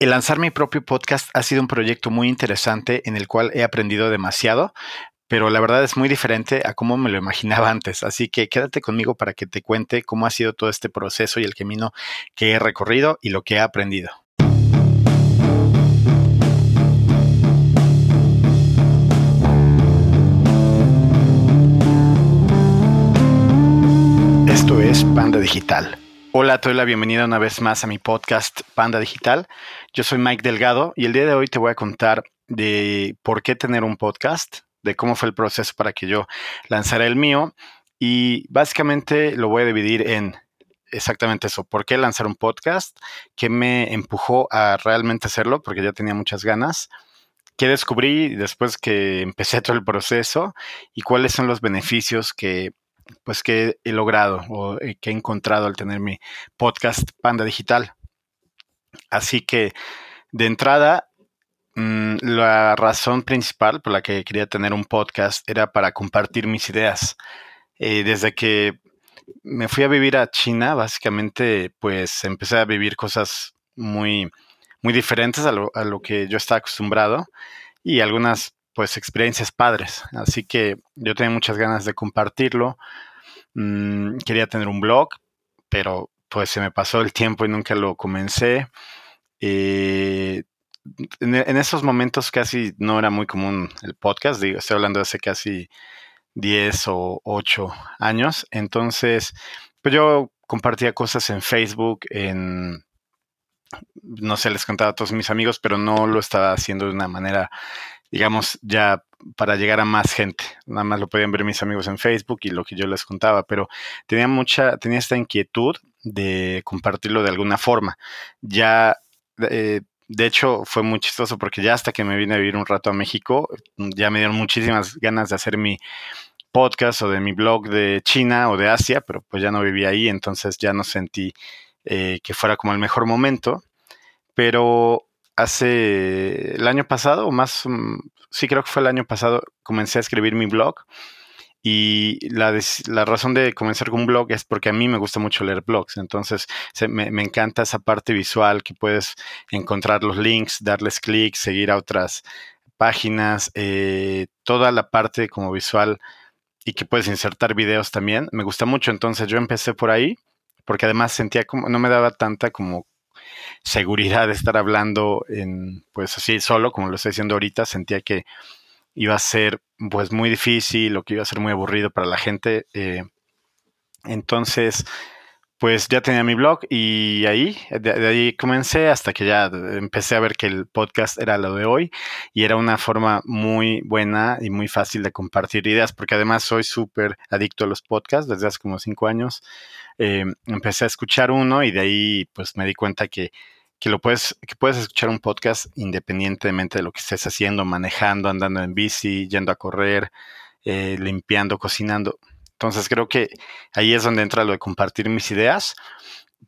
El lanzar mi propio podcast ha sido un proyecto muy interesante en el cual he aprendido demasiado, pero la verdad es muy diferente a cómo me lo imaginaba antes. Así que quédate conmigo para que te cuente cómo ha sido todo este proceso y el camino que he recorrido y lo que he aprendido. Esto es Panda Digital Hola, te doy la bienvenida una vez más a mi podcast Panda Digital. Yo soy Mike Delgado y el día de hoy te voy a contar de por qué tener un podcast, de cómo fue el proceso para que yo lanzara el mío y básicamente lo voy a dividir en exactamente eso, por qué lanzar un podcast, qué me empujó a realmente hacerlo, porque ya tenía muchas ganas, qué descubrí después que empecé todo el proceso y cuáles son los beneficios que pues que he logrado o eh, que he encontrado al tener mi podcast Panda Digital. Así que de entrada, mm, la razón principal por la que quería tener un podcast era para compartir mis ideas. Eh, desde que me fui a vivir a China, básicamente, pues empecé a vivir cosas muy, muy diferentes a lo, a lo que yo estaba acostumbrado y algunas pues experiencias padres. Así que yo tenía muchas ganas de compartirlo. Mm, quería tener un blog, pero pues se me pasó el tiempo y nunca lo comencé. Eh, en, esos momentos casi no era muy común el podcast, digo, estoy hablando de hace casi 10 o 8 años. Entonces, pues yo compartía cosas en Facebook, en, no sé, les contaba a todos mis amigos, pero no lo estaba haciendo de una manera digamos, ya para llegar a más gente. Nada más lo podían ver mis amigos en Facebook y lo que yo les contaba, pero tenía mucha, tenía esta inquietud de compartirlo de alguna forma. Ya, eh, de hecho, fue muy chistoso porque ya hasta que me vine a vivir un rato a México, ya me dieron muchísimas ganas de hacer mi podcast o de mi blog de China o de Asia, pero pues ya no vivía ahí, entonces ya no sentí eh, que fuera como el mejor momento. Pero hace el año pasado, más, mm, sí creo que fue el año pasado, comencé a escribir mi blog. Y la, razón de comenzar con un blog es porque a mí me gusta mucho leer blogs. Entonces me, encanta esa parte visual que puedes encontrar los links, darles clic, seguir a otras páginas, eh, toda la parte como visual y que puedes insertar videos también. Me gusta mucho. Entonces yo empecé por ahí porque además sentía como, no me daba tanta como seguridad de estar hablando en, pues así solo, como lo estoy diciendo ahorita, sentía que iba a ser pues muy difícil o que iba a ser muy aburrido para la gente. Eh, entonces, pues ya tenía mi blog y ahí, de, ahí comencé hasta que ya empecé a ver que el podcast era lo de hoy y era una forma muy buena y muy fácil de compartir ideas, porque además soy súper adicto a los podcasts desde hace como cinco años. Eh, empecé a escuchar uno y de ahí pues me di cuenta que, que lo puedes, que puedes escuchar un podcast independientemente de lo que estés haciendo, manejando, andando en bici, yendo a correr, eh, limpiando, cocinando. Entonces creo que ahí es donde entra lo de compartir mis ideas.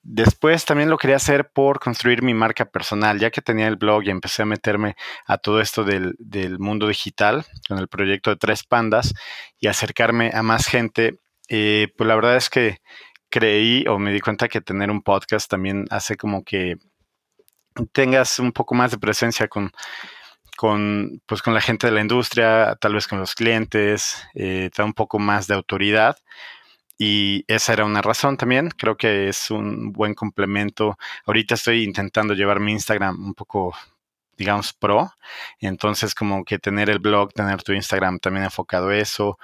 Después también lo quería hacer por construir mi marca personal, ya que tenía el blog y empecé a meterme a todo esto del, del mundo digital con el proyecto de Tres Pandas y acercarme a más gente. Eh, pues la verdad es que creí o me di cuenta que tener un podcast también hace como que tengas un poco más de presencia con, con, pues, con la gente de la industria, tal vez con los clientes, eh, da un poco más de autoridad. Y esa era una razón también. Creo que es un buen complemento. Ahorita estoy intentando llevar mi Instagram un poco, digamos, pro. Entonces, como que tener el blog, tener tu Instagram también enfocado a eso,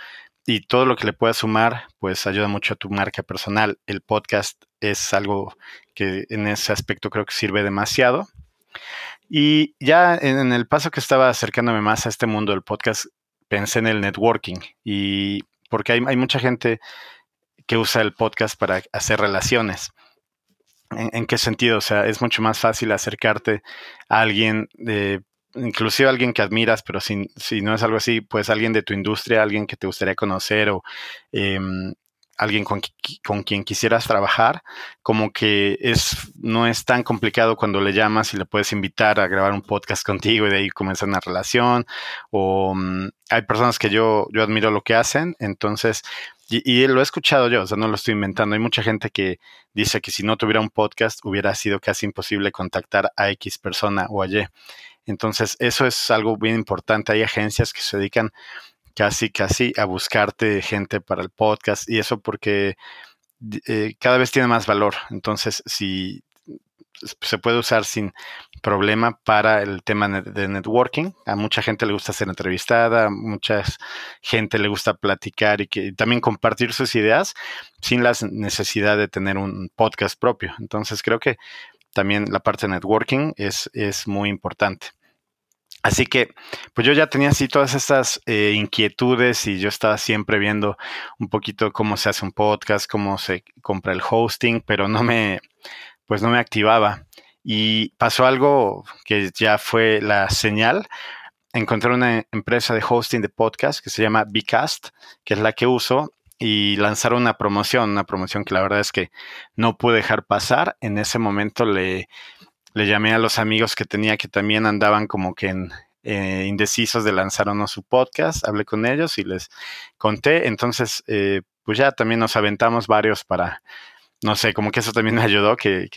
y todo lo que le puedas sumar, pues ayuda mucho a tu marca personal. El podcast es algo que en ese aspecto creo que sirve demasiado. Y ya en el paso que estaba acercándome más a este mundo del podcast, pensé en el networking y porque hay, mucha gente que usa el podcast para hacer relaciones. ¿En, ¿En, qué sentido? O sea, es mucho más fácil acercarte a alguien de inclusive alguien que admiras, pero si, si, no es algo así, pues alguien de tu industria, alguien que te gustaría conocer o em, alguien con, con, quien quisieras trabajar, como que es, no es tan complicado cuando le llamas y le puedes invitar a grabar un podcast contigo y de ahí comenzar una relación. O mm, hay personas que yo, yo admiro lo que hacen, entonces y, lo he escuchado yo, o sea, no lo estoy inventando. Hay mucha gente que dice que si no tuviera un podcast hubiera sido casi imposible contactar a X persona o a Y. Entonces, eso es algo bien importante. Hay agencias que se dedican casi, casi a buscarte gente para el podcast y eso porque eh, cada vez tiene más valor. Entonces, si se puede usar sin problema para el tema de networking. A mucha gente le gusta ser entrevistada, a mucha gente le gusta platicar y que también compartir sus ideas sin la necesidad de tener un podcast propio. Entonces creo que también la parte de networking es, es muy importante. Así que, pues yo ya tenía así todas estas eh, inquietudes y yo estaba siempre viendo un poquito cómo se hace un podcast, cómo se compra el hosting, pero no me, pues no me activaba. Y pasó algo que ya fue la señal. Encontré una empresa de hosting de podcast que se llama Bcast, que es la que uso, y lanzaron una promoción, una promoción que la verdad es que no pude dejar pasar. En ese momento le, le llamé a los amigos que tenía que también andaban como que en, eh, indecisos de lanzar o no su podcast, hablé con ellos y les conté. Entonces, eh, pues ya también nos aventamos varios para, no sé, como que eso también me ayudó, que,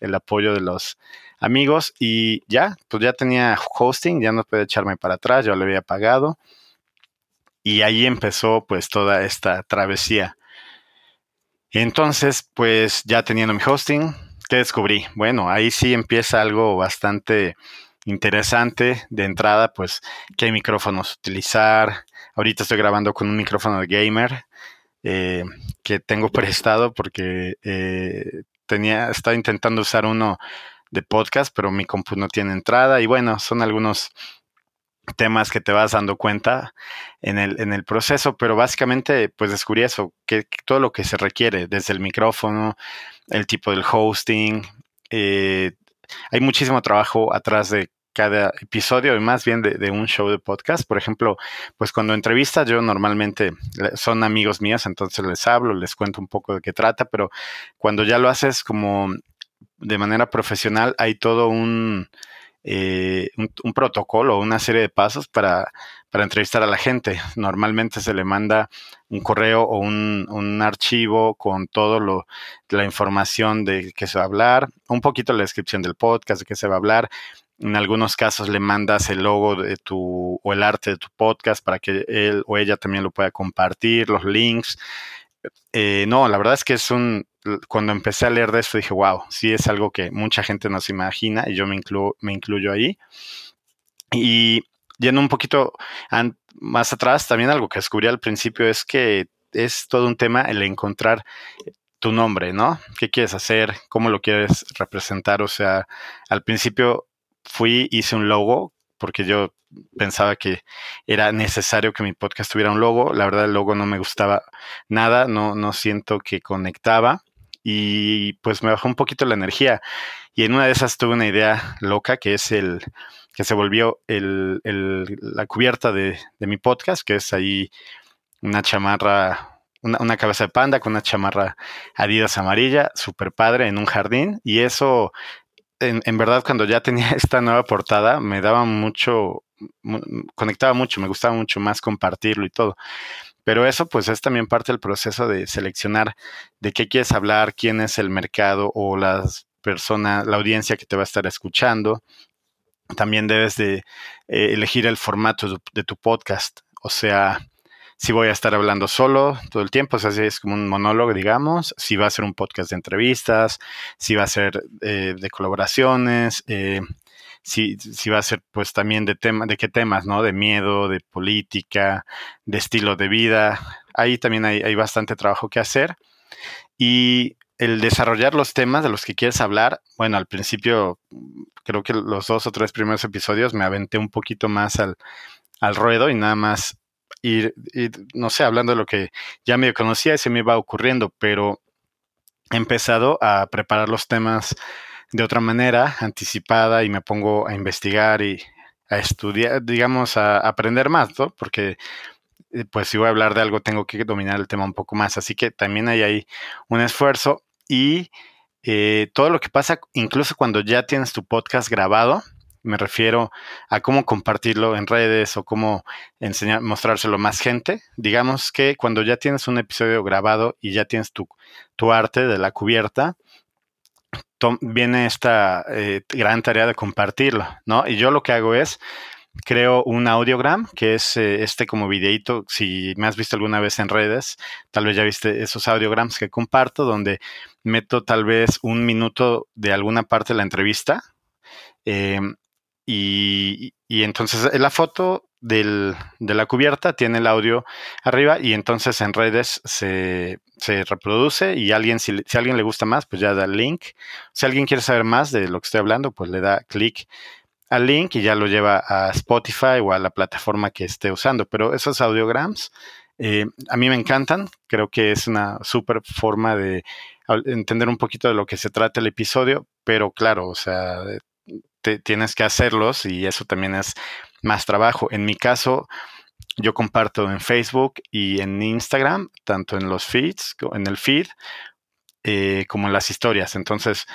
el apoyo de los amigos y ya, pues ya tenía hosting, ya no puede echarme para atrás, yo le había pagado y ahí empezó pues toda esta travesía. Entonces, pues ya teniendo mi hosting, ¿qué descubrí? Bueno, ahí sí empieza algo bastante interesante de entrada, pues qué micrófonos utilizar. Ahorita estoy grabando con un micrófono de gamer eh, que tengo prestado porque eh, tenía, estaba intentando usar uno de podcast, pero mi compu no tiene entrada. Y bueno, son algunos temas que te vas dando cuenta en el, en el proceso, pero básicamente pues descubrí eso, que, todo lo que se requiere, desde el micrófono, el tipo del hosting, eh, hay muchísimo trabajo atrás de cada episodio y más bien de, un show de podcast. Por ejemplo, pues cuando entrevistas yo normalmente son amigos míos, entonces les hablo, les cuento un poco de qué trata, pero cuando ya lo haces como de manera profesional hay todo un, eh, un, protocolo, una serie de pasos para, para, entrevistar a la gente. Normalmente se le manda un correo o un, un archivo con todo lo, la información de qué se va a hablar, un poquito la descripción del podcast, de qué se va a hablar, en algunos casos le mandas el logo de tu o el arte de tu podcast para que él o ella también lo pueda compartir, los links. Eh, no, la verdad es que es un, cuando empecé a leer de esto dije, wow, sí es algo que mucha gente no se imagina y yo me, me incluyo ahí. Y yendo un poquito más atrás, también algo que descubrí al principio es que es todo un tema el encontrar tu nombre, ¿no? ¿Qué quieres hacer? ¿Cómo lo quieres representar? O sea, al principio fui, hice un logo, porque yo pensaba que era necesario que mi podcast tuviera un logo. La verdad, el logo no me gustaba nada, no, no siento que conectaba y pues me bajó un poquito la energía. Y en una de esas tuve una idea loca que es el que se volvió el, la cubierta de, de, mi podcast, que es ahí una chamarra, una, una, cabeza de panda con una chamarra Adidas amarilla, súper padre en un jardín. Y eso en, verdad cuando ya tenía esta nueva portada me daba mucho, conectaba mucho, me gustaba mucho más compartirlo y todo. Pero eso pues es también parte del proceso de seleccionar de qué quieres hablar, quién es el mercado o las personas, la audiencia que te va a estar escuchando. También debes de eh, elegir el formato de tu podcast. O sea, si voy a estar hablando solo todo el tiempo, o sea, si es como un monólogo, digamos, si va a ser un podcast de entrevistas, si va a ser eh, de colaboraciones, eh, si, si, va a ser pues también de tema, de qué temas, ¿no? De miedo, de política, de estilo de vida. Ahí también hay, hay bastante trabajo que hacer. Y el desarrollar los temas de los que quieres hablar, bueno, al principio creo que los dos o tres primeros episodios me aventé un poquito más al, al ruedo y nada más y, no sé, hablando de lo que ya me conocía, se me iba ocurriendo, pero he empezado a preparar los temas de otra manera, anticipada, y me pongo a investigar y a estudiar, digamos, a aprender más, ¿no? Porque eh, pues si voy a hablar de algo tengo que dominar el tema un poco más, así que también hay ahí un esfuerzo y eh, todo lo que pasa, incluso cuando ya tienes tu podcast grabado, Me refiero a cómo compartirlo en redes o cómo enseñar, mostrárselo a más gente. Digamos que cuando ya tienes un episodio grabado y ya tienes tu, tu arte de la cubierta, viene esta eh, gran tarea de compartirlo, ¿no? Y yo lo que hago es creo un audiogram, que es eh, este como videito, si me has visto alguna vez en redes, tal vez ya viste esos audiograms que comparto, donde meto tal vez un minuto de alguna parte de la entrevista. Em, y, y, entonces la foto del, de la cubierta tiene el audio arriba y entonces en redes se, se reproduce y alguien, si, si, a alguien le gusta más, pues ya da el link. Si alguien quiere saber más de lo que estoy hablando, pues le da clic al link y ya lo lleva a Spotify o a la plataforma que esté usando. Pero esos audiograms eh, a mí me encantan. Creo que es una súper forma de entender un poquito de lo que se trata el episodio, pero claro, o sea, tienes que hacerlos y eso también es más trabajo. En mi caso, yo comparto en Facebook y en Instagram, tanto en los feeds, en el feed, eh, como en las historias. Entonces,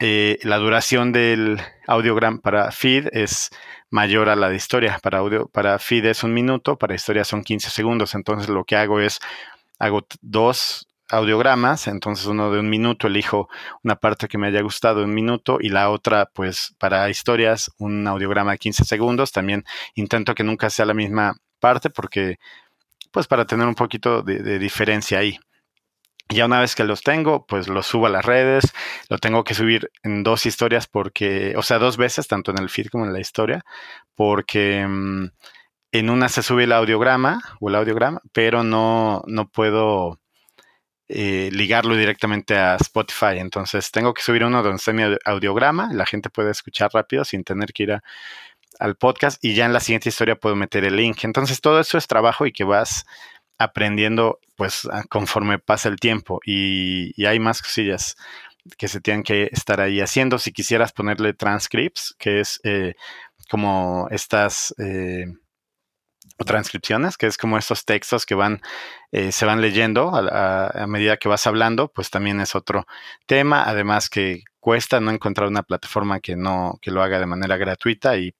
eh, la duración del audiogram para feed es mayor a la de historia. Para audio, para feed es un minuto, para historia son 15 segundos. Entonces lo que hago es, hago dos audiogramas, entonces uno de un minuto, elijo una parte que me haya gustado un minuto y la otra, pues para historias, un audiograma de 15 segundos. También intento que nunca sea la misma parte porque, pues para tener un poquito de diferencia ahí. Ya una vez que los tengo, pues los subo a las redes. Lo tengo que subir en dos historias porque, o sea, dos veces, tanto en el feed como en la historia, porque mm, en una se sube el audiograma o el audiograma, pero no, no puedo eh, ligarlo directamente a Spotify. Entonces tengo que subir uno donde está mi audiograma. La gente puede escuchar rápido sin tener que ir al podcast y ya en la siguiente historia puedo meter el link. Entonces todo eso es trabajo y que vas aprendiendo pues conforme pasa el tiempo y, hay más cosillas que se tienen que estar ahí haciendo. Si quisieras ponerle transcripts, que es eh, como estas eh, transcripciones, que es como estos textos que van, eh, se van leyendo a, medida que vas hablando, pues también es otro tema. Además que cuesta no encontrar una plataforma que no, que lo haga de manera gratuita y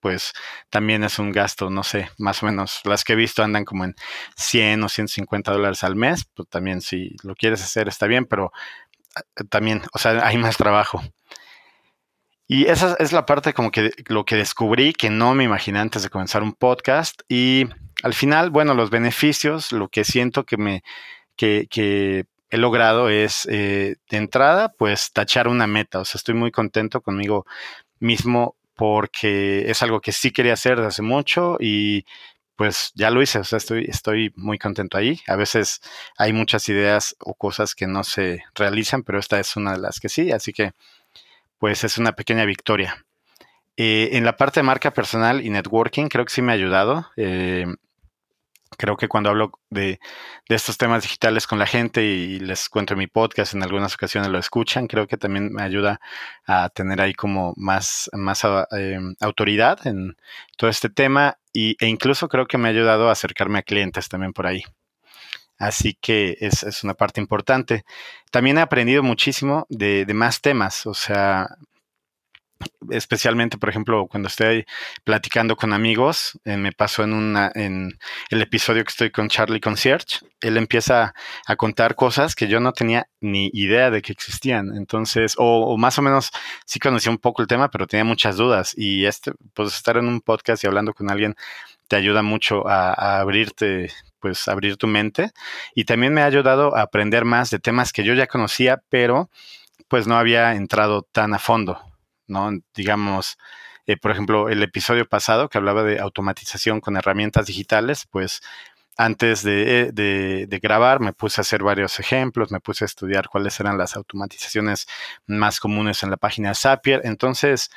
pues también es un gasto, no sé, más o menos. Las que he visto andan como en 100 o 150 dólares al mes, pues también si lo quieres hacer está bien, pero ah, también, o sea, hay más trabajo. Y esa es la parte como que lo que descubrí que no me imaginé antes de comenzar un podcast. Y al final, bueno, los beneficios, lo que siento que me, que, que he logrado es eh, de entrada, pues tachar una meta. O sea, estoy muy contento conmigo mismo porque es algo que sí quería hacer desde hace mucho y pues ya lo hice, o sea, estoy, estoy muy contento ahí. A veces hay muchas ideas o cosas que no se realizan, pero esta es una de las que sí, así que pues es una pequeña victoria. Eh, en la parte de marca personal y networking creo que sí me ha ayudado. Eh, creo que cuando hablo de, estos temas digitales con la gente y les cuento en mi podcast, en algunas ocasiones lo escuchan, creo que también me ayuda a tener ahí como más, más ah, em, autoridad en todo este tema y, e incluso creo que me ha ayudado a acercarme a clientes también por ahí. Así que es, es una parte importante. También he aprendido muchísimo de, de más temas, o sea, especialmente, por ejemplo, cuando estoy platicando con amigos, eh, me pasó en una, en el episodio que estoy con Charlie Concierge, él empieza a contar cosas que yo no tenía ni idea de que existían. Entonces, o, más o menos sí conocía un poco el tema, pero tenía muchas dudas. Y este, pues estar en un podcast y hablando con alguien te ayuda mucho a, a abrirte, pues abrir tu mente. Y también me ha ayudado a aprender más de temas que yo ya conocía, pero pues no había entrado tan a fondo. ¿no? Digamos, eh, por ejemplo, el episodio pasado que hablaba de automatización con herramientas digitales, pues antes de, de, grabar me puse a hacer varios ejemplos, me puse a estudiar cuáles eran las automatizaciones más comunes en la página Zapier. Entonces,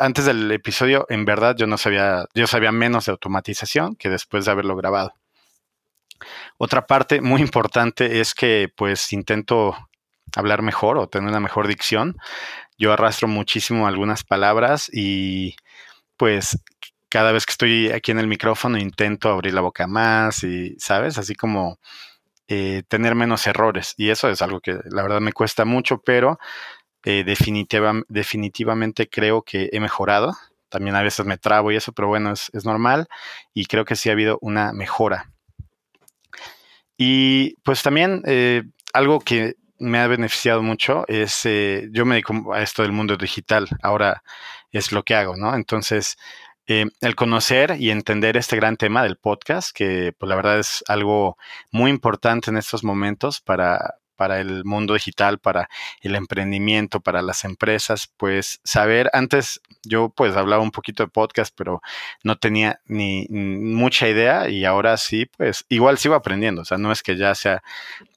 antes del episodio, en verdad yo no sabía, yo sabía menos de automatización que después de haberlo grabado. Otra parte muy importante es que pues intento hablar mejor o tener una mejor dicción yo arrastro muchísimo algunas palabras y pues cada vez que estoy aquí en el micrófono intento abrir la boca más y, ¿sabes? Así como eh, tener menos errores. Y eso es algo que la verdad me cuesta mucho, pero eh, definitivamente creo que he mejorado también a veces me trabo y eso, pero bueno, es, normal y creo que sí ha habido una mejora. Y pues también eh, algo que me ha beneficiado mucho es, eh, yo me dedico a esto del mundo digital, ahora es lo que hago, ¿no? Entonces, eh, el conocer y entender este gran tema del podcast, que pues la verdad es algo muy importante en estos momentos para, para el mundo digital, para el emprendimiento, para las empresas, pues saber, antes yo pues hablaba un poquito de podcast, pero no tenía ni mucha idea y ahora sí, pues igual sigo aprendiendo, o sea, no es que ya sea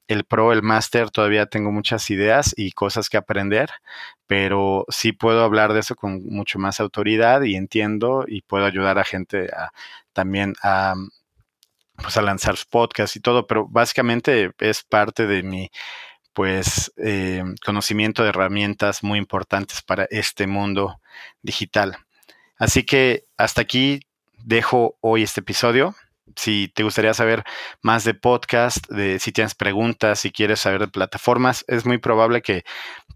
el pro, el máster, todavía tengo muchas ideas y cosas que aprender, pero sí puedo hablar de eso con mucho más autoridad y entiendo y puedo ayudar a gente a, también a, pues a lanzar podcasts y todo, pero básicamente es parte de mi pues eh, conocimiento de herramientas muy importantes para este mundo digital. Así que hasta aquí dejo hoy este episodio si te gustaría saber más de podcast, de si tienes preguntas, si quieres saber de plataformas, es muy probable que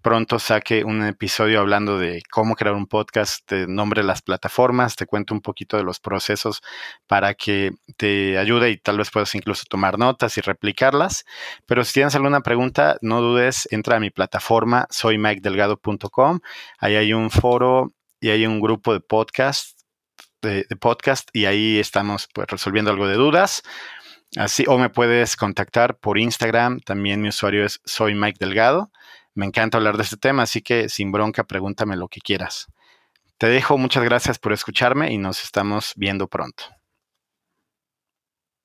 pronto saque un episodio hablando de cómo crear un podcast, te nombre las plataformas, te cuento un poquito de los procesos para que te ayude y tal vez puedas incluso tomar notas y replicarlas. Pero si tienes alguna pregunta, no dudes, entra a mi plataforma soymikedelgado.com. Ahí hay un foro y hay un grupo de podcast de, podcast y ahí estamos pues, resolviendo algo de dudas. Así, o me puedes contactar por Instagram. También mi usuario es Soy Mike Delgado. Me encanta hablar de este tema, así que sin bronca, pregúntame lo que quieras. Te dejo, muchas gracias por escucharme y nos estamos viendo pronto.